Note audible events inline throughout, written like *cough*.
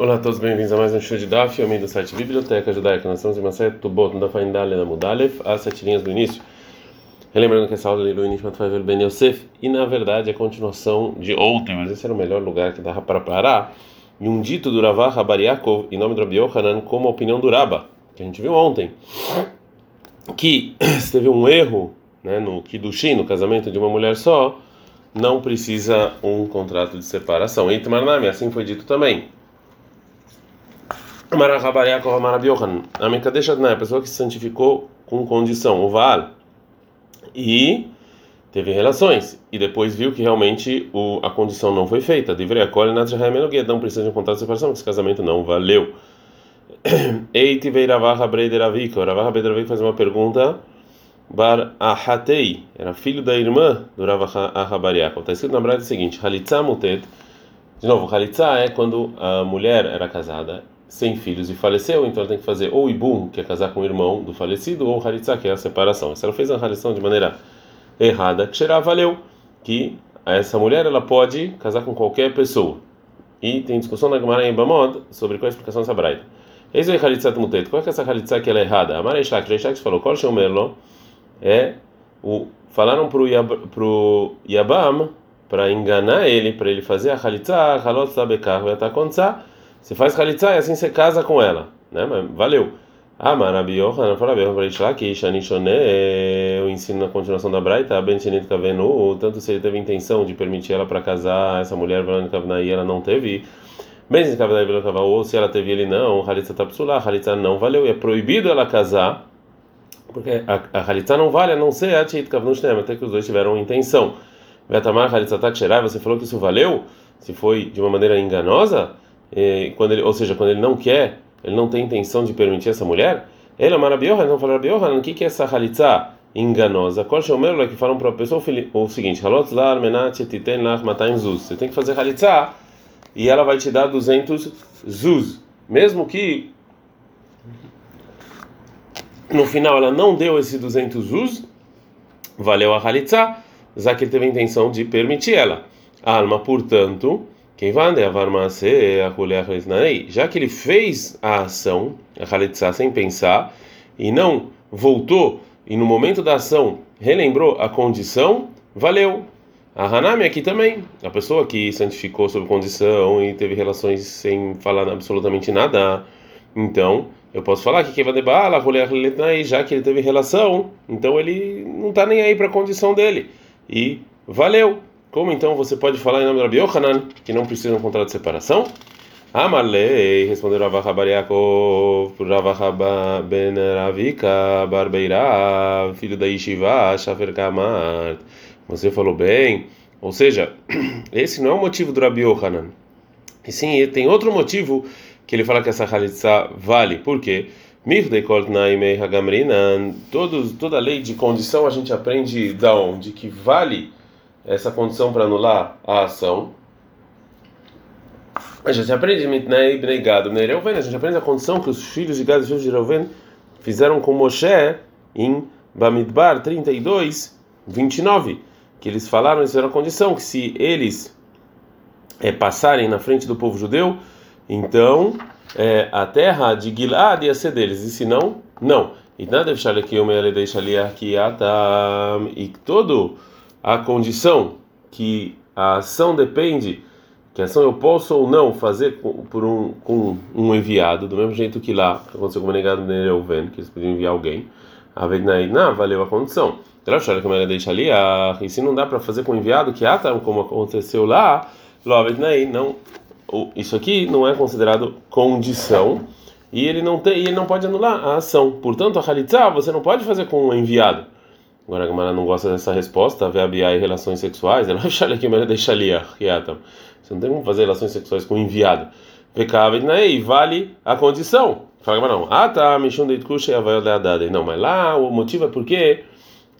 Olá a todos, bem-vindos a mais um show de Daf, eu do site Biblioteca Judaica. Nós estamos em uma série Tubot, no Dafain Dale na Mudalef, as sete linhas do início. Relembrando que essa aula é Leilu Nishmat Favel Ben Yosef, e na verdade é a continuação de ontem, mas esse era o melhor lugar que dava para parar. E um dito do Ravah Rabariakov, em nome do Rabi Yohanan, como a opinião do Raba, que a gente viu ontem, que *coughs* se teve um erro né, no Kiddushin, no casamento de uma mulher só, não precisa um contrato de separação. E assim foi dito também. A Mekadesha a pessoa que se santificou com condição, o Vaal, e teve relações, e depois viu que realmente o, a condição não foi feita. Deveria acolher na não precisa de um contrato de separação, esse casamento não valeu. *clears throat* Eiti veiravaha breideravika, o Ravaha breideravika faz uma pergunta. Bar Ahatei, era filho da irmã do Ravaha Ahabariakov. Está escrito na Braille o seguinte: Halitza mutet. De novo, Halitza é quando a mulher era casada sem filhos e faleceu, então ela tem que fazer ou Ibum, que é casar com o irmão do falecido, ou Haritza, que é a separação. Se ela fez a halição de maneira errada, que valeu que essa mulher ela pode casar com qualquer pessoa. E tem discussão na Gemara em Bamod sobre qual é a explicação dessa braita. Esse é Halitzat Mutet. Qual é, essa Halitzat que ela é errada? A Mara Ishak, Ishak falou, Kol Shomerlo é o falaram para o pro Yabam para enganar ele, para ele fazer a Halitzah, Halot Sabekar, Vetakontzah, você faz halitzah e assim você casa com ela, né? Mas valeu. Ah, Marabi Yohanan fala bem para lá que Shanishone, eu ensino na continuação da Braita, Ben Shenit Kavenu, tanto se ele teve intenção de permitir ela para casar, essa mulher Verônica Kavnai, ela não teve. Ben Shenit Kavnai ou se ela teve ele não, Halitza Tapsula, Halitza não valeu, e é proibido ela casar, porque a, a não vale a não ser a Tchit Kavnu Shnem, até que os dois tiveram intenção. Vetamar Halitza Taksherai, você falou que isso valeu? Se foi de uma maneira enganosa? Quando ele, ou seja, quando ele não quer, ele não tem intenção de permitir essa mulher, ele é marabiohan, não fala rabiohan, o que que é essa halitza enganosa? Qual é o que falam para a pessoa o seguinte, halot lar menat titen lach mataim zuz. Você tem que fazer halitza e ela vai te dar 200 zuz, mesmo que no final ela não deu esse 200 zuz, valeu a halitza, já que ele teve a intenção de permitir ela. A alma, portanto, já que ele fez a ação, a Khalitsa, sem pensar, e não voltou, e no momento da ação relembrou a condição, valeu. A Hanami aqui também, a pessoa que santificou sob condição e teve relações sem falar absolutamente nada. Então, eu posso falar que quem vai debala, já que ele teve relação, então ele não está nem aí para a condição dele. E valeu. Como então você pode falar em nome do Rabi Yohanan que não precisa de um contrato de separação? Amalei, respondeu Rav Habariakov, Rav Ben Ravika Barbeira, filho da Yeshiva, Shafer. Você falou bem. Ou seja, *clears throat* esse não é o motivo do Rabi Yohanan. E sim, tem outro motivo que ele fala que essa halitza vale. Por quê? Todos, toda lei de condição a gente aprende da onde? Que vale essa condição para anular a ação. A gente aprende Mitnei Bnei Gad, Reuven, a gente aprende a condição que os filhos de Gad e os filhos de Reuven fizeram com Moshe em Bamidbar 32, 29, que eles falaram, eles fizeram a condição que se eles é, passarem na frente do povo judeu, então é, a terra de Gilad ia ser deles, e se não, não. E nada deixar aqui o meu deixa ali aqui e todo a condição que a ação depende, que a ação eu posso ou não fazer com, por um, com um enviado, do mesmo jeito que lá que aconteceu com o negado de Neuven, que eles podiam enviar alguém, a não valeu a condição. E se não dá para fazer com o enviado, que atam como aconteceu lá, não, isso aqui não é considerado condição e ele não tem, ele não pode anular a ação. Portanto, a halitzah você não pode fazer com o enviado. Agora a Gamara não gosta dessa resposta, vê a Bia e relações sexuais, ela vai aqui, mas deixa ali, Você não tem como fazer relações sexuais com o enviado. E vale a condição. Fala não. Ah, tá, Mishun de e Não, mas lá o motivo é porque,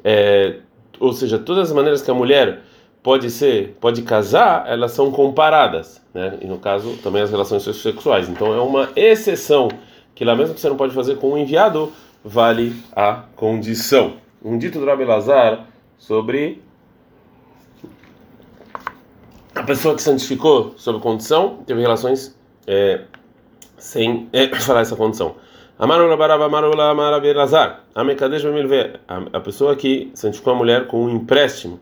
é, ou seja, todas as maneiras que a mulher pode ser, pode casar, elas são comparadas, né? E no caso também as relações sexuais. Então é uma exceção que lá mesmo que você não pode fazer com o enviado, vale a condição um dito do Rabi Lazar sobre a pessoa que santificou sob condição, teve relações é, sem é, *coughs* falar essa condição. Amarula baraba amarula. Amekadesh bemilve. A pessoa que santificou a mulher com um empréstimo,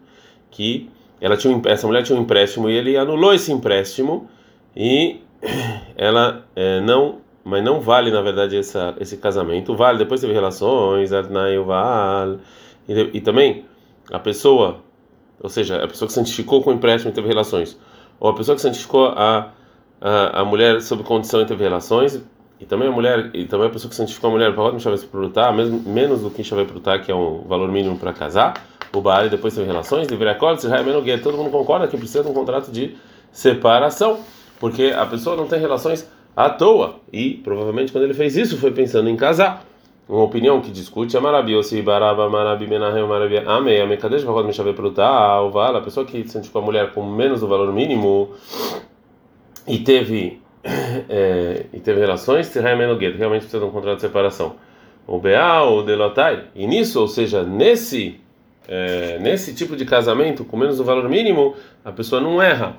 que ela tinha essa mulher tinha um empréstimo e ele anulou esse empréstimo e *coughs* ela é, não, mas não vale na verdade essa, esse casamento. Vale depois teve relações, vale e, e também a pessoa, ou seja, a pessoa que santificou com o empréstimo e teve relações, ou a pessoa que santificou a a, a mulher sob condição de teve relações e também a mulher e também a pessoa que santificou a mulher. Para outra chave prutar mesmo menos do que chave prutar que é um valor mínimo para casar o bar depois teve relações deveria acordo se menos todo mundo concorda que precisa de um contrato de separação porque a pessoa não tem relações à toa e provavelmente quando ele fez isso foi pensando em casar uma opinião que discute é maravilhoso baraba marabi menahem marabi amei amei kadesh vakod mishave prutar o vala a pessoa que santificou a mulher com menos do valor mínimo e teve *coughs* é, e teve relações, se realmente precisa de um contrato de separação. O BA ou Delotai, e nisso, ou seja, nesse é, nesse tipo de casamento, com menos o valor mínimo, a pessoa não erra.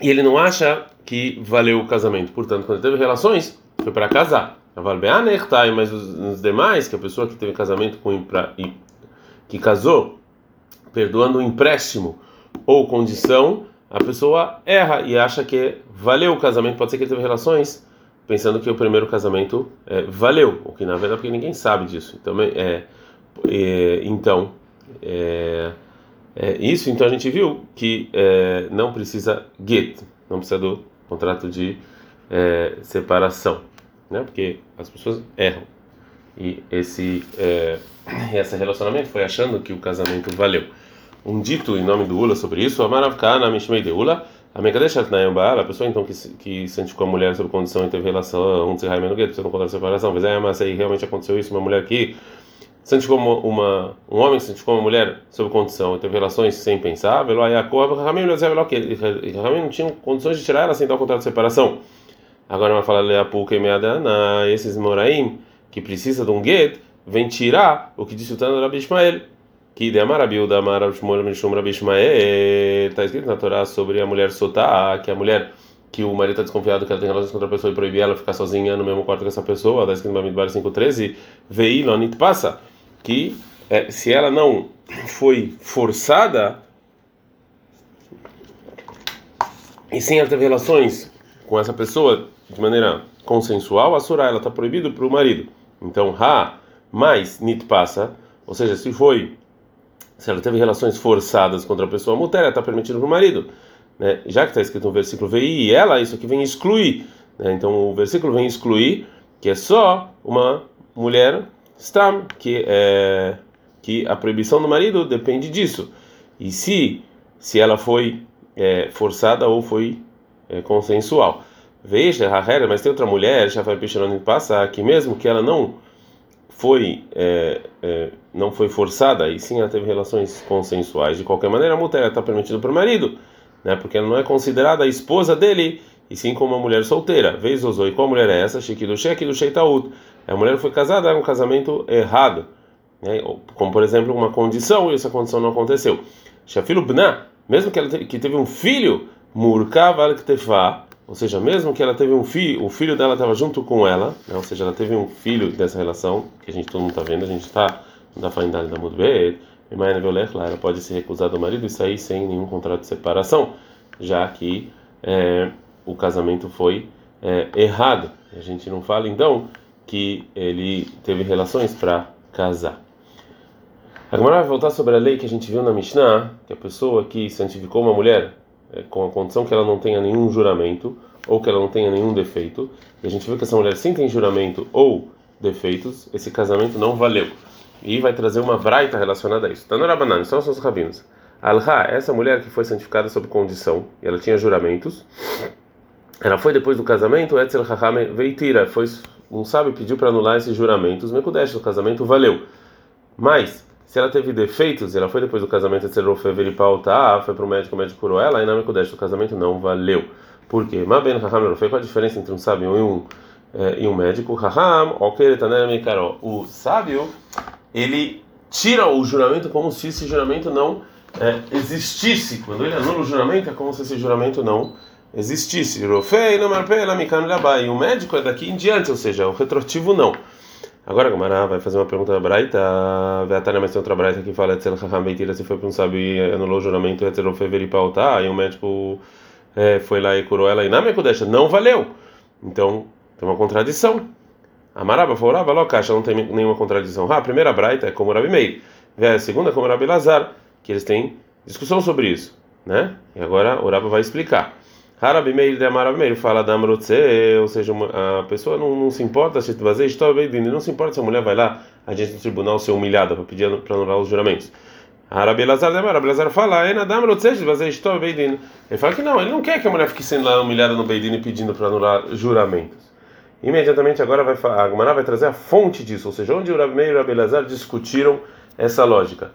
E ele não acha que valeu o casamento. Portanto, quando teve relações, foi para casar. Mas os demais, que a pessoa que teve casamento com que casou, perdoando o empréstimo ou condição, a pessoa erra e acha que valeu o casamento. Pode ser que ele teve relações pensando que o primeiro casamento é, valeu, o que na verdade porque ninguém sabe disso. Então, é, é então é, é, isso. Então a gente viu que é, não precisa get, não precisa do contrato de é, separação, né? Porque as pessoas erram e esse esse relacionamento foi achando que o casamento valeu um dito em nome do Ula sobre isso, Amarav Kana Mishmei de Ula, a a pessoa então que, que santificou a mulher sob condição e teve relação, um Tzihai Menuget, precisa não contar a separação, mas é, mas aí realmente aconteceu isso, uma mulher que santificou uma, uma um homem que santificou uma mulher sob condição e teve relações sem pensar, Velo Ayakob, Ramim não tinham condições de tirar ela sem dar o contrato de separação. Agora vai falar Leapuka e Meadana, esses Moraim, que precisa de um get, vem tirar o que disse o Tano Rabi Ishmael. Que de Amarabiu da Amarav Shmuel Mishum Rabi está escrito na Torá sobre a mulher soltar, que a mulher que o marido está desconfiado que ela tem relações com outra pessoa e proibir ela ficar sozinha no mesmo quarto com essa pessoa, está escrito no Bamidbar 5.13, Veilonit passa, que é, se ela não foi forçada e sim ela relações com essa pessoa de maneira consensual, a surá ela está proibido para o marido. Então, ha, mais nit passa, ou seja, se foi se ela teve relações forçadas contra a pessoa, mulher está permitido para o marido. Né? Já que está escrito no versículo VI, e ela, isso aqui vem excluir. Né? Então o versículo vem excluir que é só uma mulher stam, que, é, que a proibição do marido depende disso. E se, se ela foi é, forçada ou foi é, consensual. Veja, mas tem outra mulher, vai pichando passar, que mesmo que ela não foi é, é, não foi forçada e sim ela teve relações consensuais de qualquer maneira a mulher está permitida para o marido né porque ela não é considerada a esposa dele e sim como uma mulher solteira vez ou e qual mulher é essa cheque do sheitaut a mulher foi casada é um casamento errado né? como por exemplo uma condição e essa condição não aconteceu shafilo bna mesmo que ela que teve um filho murkava al ou seja, mesmo que ela teve um filho, o filho dela estava junto com ela, né? ou seja, ela teve um filho dessa relação, que a gente todo mundo está vendo, a gente está na faindade da Mudbeit, ela pode se recusar do marido e sair sem nenhum contrato de separação, já que é, o casamento foi é, errado. A gente não fala então que ele teve relações para casar. Agora vai voltar sobre a lei que a gente viu na Mishnah, que a pessoa que santificou uma mulher é, com a condição que ela não tenha nenhum juramento ou que ela não tenha nenhum defeito, e a gente viu que essa mulher sim tem juramento ou defeitos, esse casamento não valeu. E vai trazer uma braita relacionada a isso. Tanorabanan, são os rabinos. Alha, essa mulher que foi santificada sob condição, e ela tinha juramentos, ela foi depois do casamento, Etzel Hachame Veitira, foi um sábio pediu para anular esses juramentos, Mekudesh, o casamento valeu. Mas, se ela teve defeitos, ela foi depois do casamento, Etzerofe Veripal, tá, foi para o médico, o médico curou ela, e na Mekudesh, o casamento não valeu. Por quê? Maben Raham foi qual a diferença entre um sábio e um, é, e um médico? Raham, ok, o sábio, ele tira o juramento como se esse juramento não é, existisse. Quando ele anula o juramento, é como se esse juramento não existisse. Labai. O médico é daqui em diante, ou seja, o retroativo não. Agora a Gamara vai fazer uma pergunta na Braita. Veatana, mas tem outra Braita que fala Etzel Chacham Beitira, se foi para um sábio anulou o juramento, Etzel Rofei veripautar, e o médico é, foi lá e curou ela, e na Mekudesha não valeu. Então, tem uma contradição. A Maraba falou, Rava, Locacha, não tem nenhuma contradição. Ah, a primeira Braita é como Rabi Meir. A segunda é como Rabi Lazar, que eles têm discussão sobre isso, né? E agora o Raba vai explicar. Harabi Meir de Amarabi Meir fala da Amrotze, ou seja, a pessoa não, não se importa se fazer não se importa se a mulher vai lá adiante do tribunal ser humilhada para pedir para anular os juramentos. Harabi Lazar de Amarabi Lazar fala, é ele fala que não, ele não quer que a mulher fique sendo lá humilhada no Beidin pedindo para anular juramentos. Imediatamente agora vai, a Gemara vai trazer a fonte disso, ou seja, onde o Rabi Meir e o Rabi Lazar discutiram essa lógica.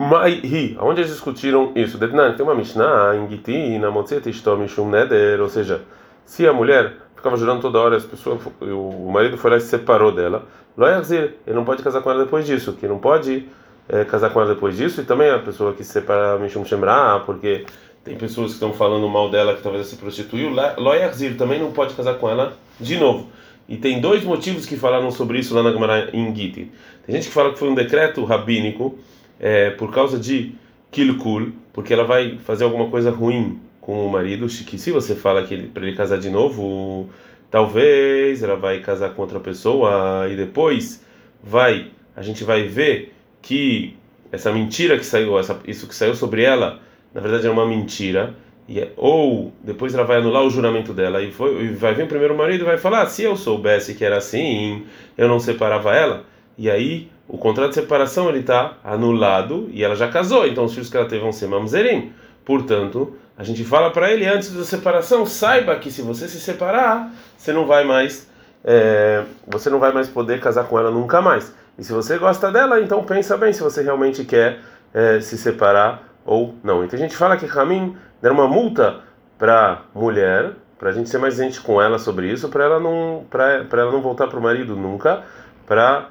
Mai onde eles discutiram isso? Tem uma Mishnah em Giti, na Motzet Ishtom Neder, ou seja, se a mulher ficava jurando toda hora, as pessoas, o marido foi lá e se separou dela, ele não pode casar com ela depois disso, que não pode é, casar com ela depois disso, e também a pessoa que se separa Mishum Shemra, porque tem pessoas que estão falando mal dela que talvez ela se prostituiu, Loyarzir também não pode casar com ela de novo. E tem dois motivos que falaram sobre isso lá na Gemara em Giti. Tem gente que fala que foi um decreto rabínico é, por causa de kilkul, porque ela vai fazer alguma coisa ruim com o marido, que se você fala que para ele casar de novo, talvez ela vai casar com outra pessoa e depois vai, a gente vai ver que essa mentira que saiu, essa, isso que saiu sobre ela, na verdade é uma mentira. E, é, ou depois ela vai anular o juramento dela e, foi, e vai vir o primeiro marido e vai falar: ah, se eu soubesse que era assim, eu não separava ela. E aí o contrato de separação ele está anulado e ela já casou, então os filhos que ela teve vão ser mamzerim. Portanto, a gente fala para ele antes da separação, saiba que se você se separar, você não vai mais, é, você não vai mais poder casar com ela nunca mais. E se você gosta dela, então pensa bem se você realmente quer é, se separar ou não. Então a gente fala que Ramin deram uma multa para mulher, para a gente ser mais gente com ela sobre isso, para ela não, para ela não voltar para o marido nunca, para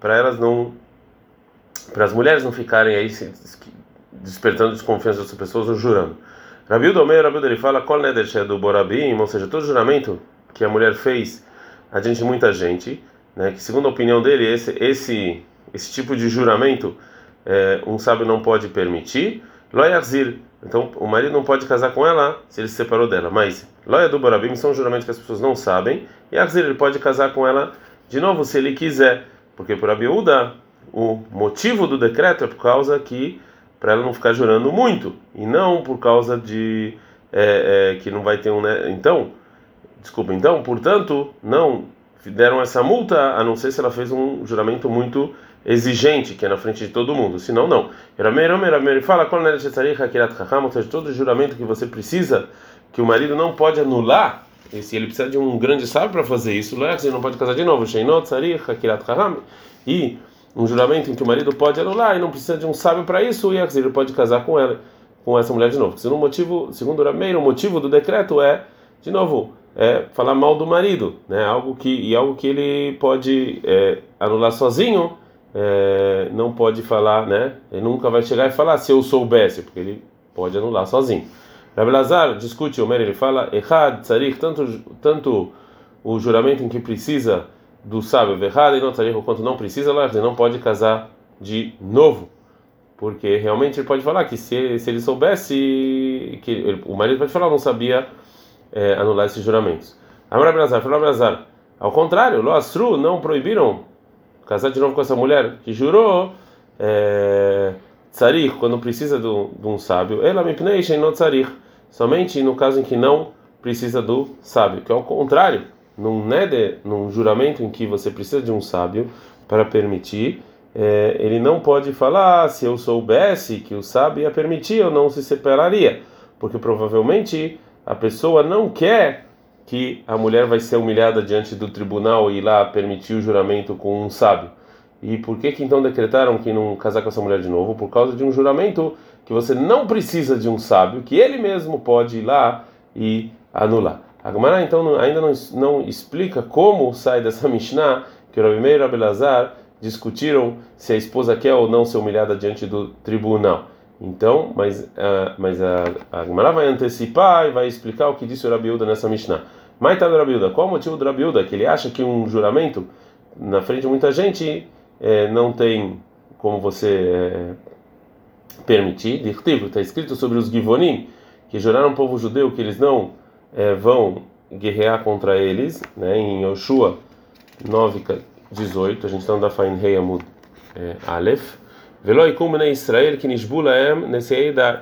para elas não para as mulheres não ficarem aí despertando desconfiança das pessoas ou jurando. Rabi Domeir, Rabi ele fala kol neder do borabim, ou seja, todo juramento que a mulher fez adiante de muita gente, né, que segundo a opinião dele esse esse esse tipo de juramento é, um sábio não pode permitir. Loyazir, então o marido não pode casar com ela se ele se separou dela. Mas loya do borabim são juramentos que as pessoas não sabem. E Azir ele pode casar com ela de novo se ele quiser. Porque por Abiúda, o motivo do decreto é por causa que para ela não ficar jurando muito e não por causa de é, é, que não vai ter um né? então desculpa então portanto não deram essa multa a não ser se ela fez um juramento muito exigente que é na frente de todo mundo senão não fala qual é ou seja todo juramento que você precisa que o marido não pode anular e se ele precisa de um grande sábio para fazer isso, ele não pode casar de novo. E um juramento em que o marido pode anular e não precisa de um sábio para isso, e ele pode casar com ela, com essa mulher de novo. Segundo motivo, segundo o Rameiro, o motivo do decreto é, de novo, é falar mal do marido, né? Algo que e algo que ele pode é, anular sozinho, é, não pode falar, né? Ele nunca vai chegar e falar se eu soubesse, porque ele pode anular sozinho. Rabi Lazar discute, Omer, ele fala, Errad, Tzarich, tanto, tanto o juramento em que precisa do sábio, Errad e não Tzarich, o quanto não precisa, ele não pode casar de novo. Porque realmente ele pode falar que se, se ele soubesse, que ele, o marido pode falar, não sabia é, anular esses juramentos. Amar Lazar, falou Lazar, ao contrário, Lo Asru não proibiram casar de novo com essa mulher que jurou. É, Tzarich, quando precisa de um sábio, ela me pnei, não tzarich somente no caso em que não precisa do sábio, que é o contrário, num neder, num juramento em que você precisa de um sábio para permitir, é, ele não pode falar ah, se eu soubesse que o sábio ia permitir, eu não se separaria, porque provavelmente a pessoa não quer que a mulher vai ser humilhada diante do tribunal e lá permitir o juramento com um sábio. E por que que então decretaram que não casar com essa mulher de novo? Por causa de um juramento que você não precisa de um sábio, que ele mesmo pode ir lá e anular. A então ainda não, não explica como sai dessa *laughs* Mishnah que o Rabi Meir e Abelazar discutiram se a esposa quer ou não ser humilhada diante do tribunal. Então, mas, uh, mas a, a vai antecipar e vai explicar o que disse o Rabiuda nessa Mishnah. Mas tá do Rabiuda, qual o motivo do Rabiuda? Que ele acha que um juramento na frente de muita gente é, não tem como você é, permitir. Está escrito sobre os Givonim, que juraram o povo judeu que eles não é, vão guerrear contra eles, né, em Yoshua 9, 18, a gente está no da Fain Rei é, Aleph. Israel que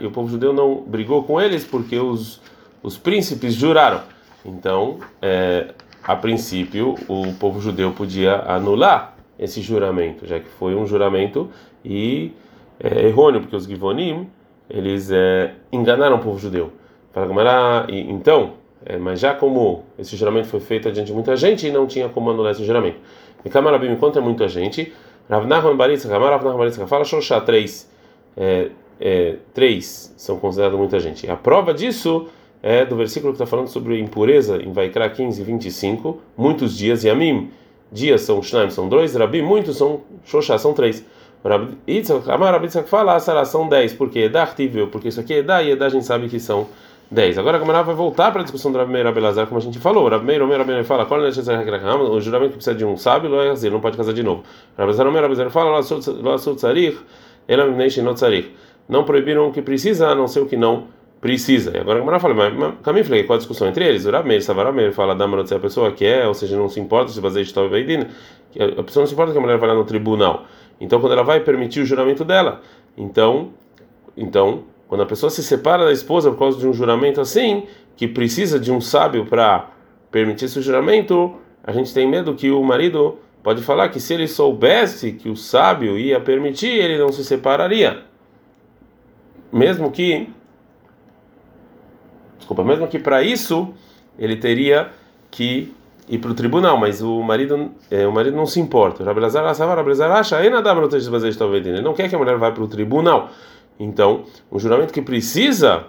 e o povo judeu não brigou com eles porque os os príncipes juraram. Então, é, a princípio, o povo judeu podia anular esse juramento, já que foi um juramento e é, errôneo, porque os Givonim eles é, enganaram o povo judeu. Então, é, mas já como esse juramento foi feito diante de muita gente, não tinha como anular esse juramento. E Kamarabim, enquanto é muita gente, Rav Nachman Baritza, Kamar Rav Nachman Baritza, fala Shoshá, três, é, é, três são considerados muita gente. A prova disso é do versículo que está falando sobre impureza, em Vaikra 15, 25, muitos dias, e Amim, dias são Shnaim, são dois, Rabi, muitos são Shoshá, são três. Kamar Rav Yitzhak fala, Sará, são dez, porque Edar tiveu, porque isso aqui é Edar, e Edar a gente sabe que são 10. Agora a Gamara vai voltar para a discussão do Rabi Meir Abelazar, como a gente falou. Rabi Meir, Meir Abelazar fala, qual é o juramento que precisa de um sábio, ele não pode casar de novo. Rabi Meir Abelazar fala, não proibiram o que precisa, a não ser o que não precisa. E agora a Gamara fala, mas caminho falei, qual a discussão entre eles? O Rabi Meir, Savar Meir fala, da se a pessoa quer, ou seja, não se importa se baseia de tal Veidin, a pessoa não se importa que a mulher vai lá no tribunal. Então, quando ela vai permitir o juramento dela, então, então quando a pessoa se separa da esposa por causa de um juramento assim, que precisa de um sábio para permitir esse juramento, a gente tem medo que o marido pode falar que se ele soubesse que o sábio ia permitir, ele não se separaria. Mesmo que Desculpa, mesmo que para isso ele teria que ir para o tribunal, mas o marido, é, o marido não se importa. Ele não quer que a mulher vá para o tribunal. Então, um juramento que precisa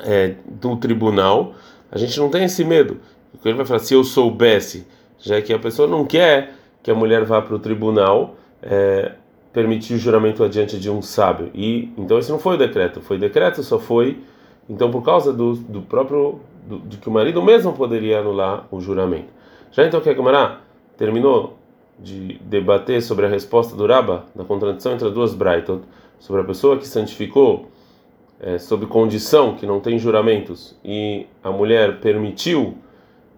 é, do tribunal, a gente não tem esse medo. Ele vai falar, se eu soubesse, já que a pessoa não quer que a mulher vá para o tribunal, é, permitir o juramento adiante de um sábio. E então esse não foi o decreto, foi decreto só foi então por causa do, do próprio do, de que o marido mesmo poderia anular o juramento. Já então que a Gemara terminou de debater sobre a resposta do Raba da contradição entre as duas Brighton sobre a pessoa que santificou é, sob condição que não tem juramentos e a mulher permitiu,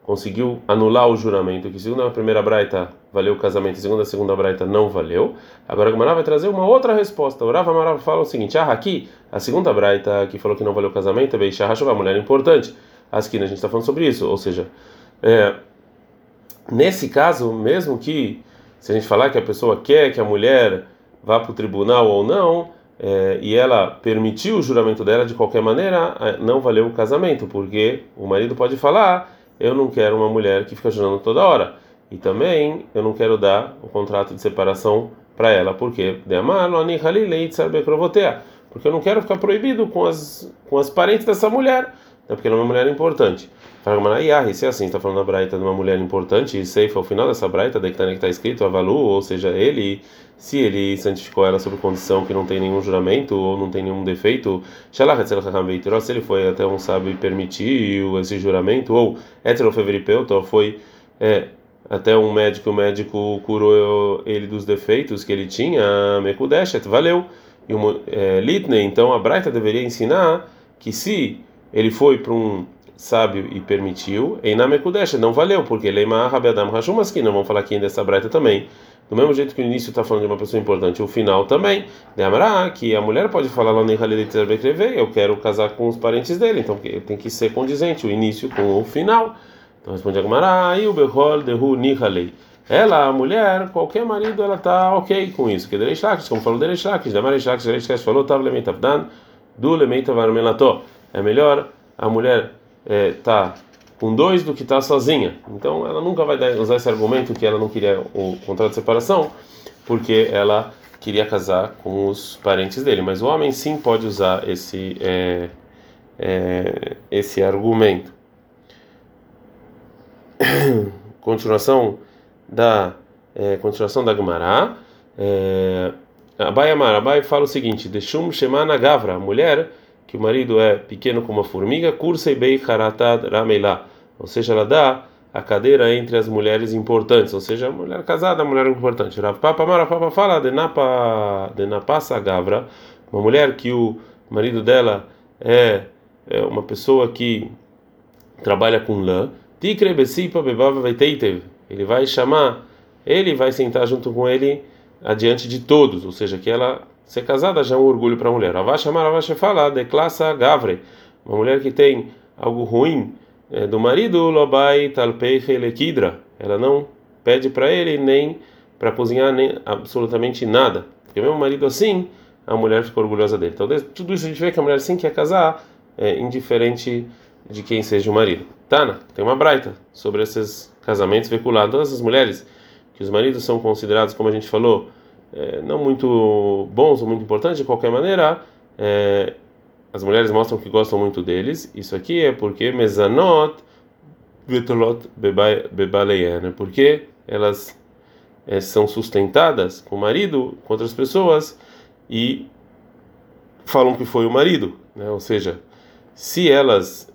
conseguiu anular o juramento, que segundo a primeira braita valeu o casamento segundo a segunda braita não valeu. Agora a Gamara vai trazer uma outra resposta. O Rav Amarav fala o seguinte: ah, aqui, a segunda braita que falou que não valeu o casamento é Beishah a mulher é importante. Aqui a gente está falando sobre isso, ou seja, é, nesse caso, mesmo que se a gente falar que a pessoa quer que a mulher vá para o tribunal ou não, é, e ela permitiu o juramento dela de qualquer maneira, não valeu o casamento, porque o marido pode falar: eu não quero uma mulher que fica jurando toda hora. E também eu não quero dar o contrato de separação para ela, porque porque eu não quero ficar proibido com as com as parentes dessa mulher, né, porque ela é uma mulher importante. Fala, se é assim, está falando da braita de uma mulher importante, e Seifa, ao final dessa braita, daí que está tá escrito Avalu, ou seja, ele, se ele santificou ela sob condição que não tem nenhum juramento ou não tem nenhum defeito, se ele foi até um sábio e permitiu esse juramento, ou heterofeveripeuta, foi é, até um médico, o médico curou ele dos defeitos que ele tinha, Mekudeshet, valeu. E é, Litney, então a Braita deveria ensinar que se ele foi para um sábio e permitiu, e na Mekudesh não valeu, porque Leima Rabedam Hashumaski, não vamos falar aqui dessa braita também. Do mesmo jeito que o início está falando de uma pessoa importante, o final também. Demará, que a mulher pode falar lá no eu quero casar com os parentes dele, então tem que ser condizente o início com o final. Então responde a Gemara, e o Behol dehu Nihalei. Ela, a mulher, qualquer marido, ela tá ok com isso. Que Dereish Lakish, como falou Dereish Lakish, Dereish Lakish, Dereish Lakish falou, Tav Lemeitavdan, Du Lemeitavar Melato. É melhor a mulher é, tá com dois do que tá sozinha. Então ela nunca vai usar esse argumento que ela não queria o contrato de separação, porque ela queria casar com os parentes dele. Mas o homem sim pode usar esse é, é, esse argumento. *coughs* continuação da é, continuação da Gemara. É, Abai Amar, Abai fala o seguinte: Deixum Shemana Gavra, a mulher que o marido é pequeno como uma formiga, Kursei Bei Haratad Rameilá, ou seja, ela dá a cadeira entre as mulheres importantes, ou seja, a mulher casada, a mulher importante. Rav Papa Mara Papa fala de Napa de Gavra, uma mulher que o marido dela é, é uma pessoa que trabalha com lã, Tikre Besipa Bebava Veiteitev, ele vai chamar, ele vai sentar junto com ele adiante de todos, ou seja, que ela ser casada já é um orgulho para a mulher. Avasha Maravacha fala de classe Gavre, uma mulher que tem algo ruim é, do marido, Lobai Talpeiche Lekidra, ela não pede para ele nem para cozinhar nem absolutamente nada, porque mesmo o marido assim, a mulher fica orgulhosa dele. Então, tudo isso a gente vê que a mulher sim quer casar, é, indiferente de quem seja o marido. Tana, tem uma braita sobre esses casamentos veiculados. Todas as mulheres que os maridos são considerados, como a gente falou, é, não muito bons ou muito importantes, de qualquer maneira, é, as mulheres mostram que gostam muito deles. Isso aqui é porque mezanot vetolot bebaleian, né? porque elas é, são sustentadas com o marido, com outras pessoas e falam que foi o marido, né? Ou seja, se elas,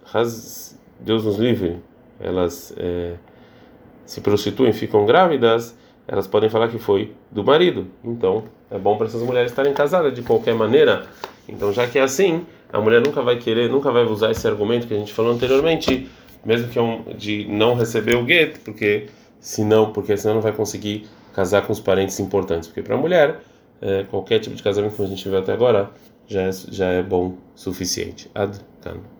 Deus nos livre, elas é, se prostituem, ficam grávidas, elas podem falar que foi do marido. Então, é bom para essas mulheres estarem casadas de qualquer maneira. Então, já que é assim, a mulher nunca vai querer, nunca vai usar esse argumento que a gente falou anteriormente, mesmo que é um, de não receber o gueto, porque senão, porque senão não vai conseguir casar com os parentes importantes. Porque para a mulher, é, qualquer tipo de casamento que a gente viu até agora já é, já é bom suficiente. Ad -can.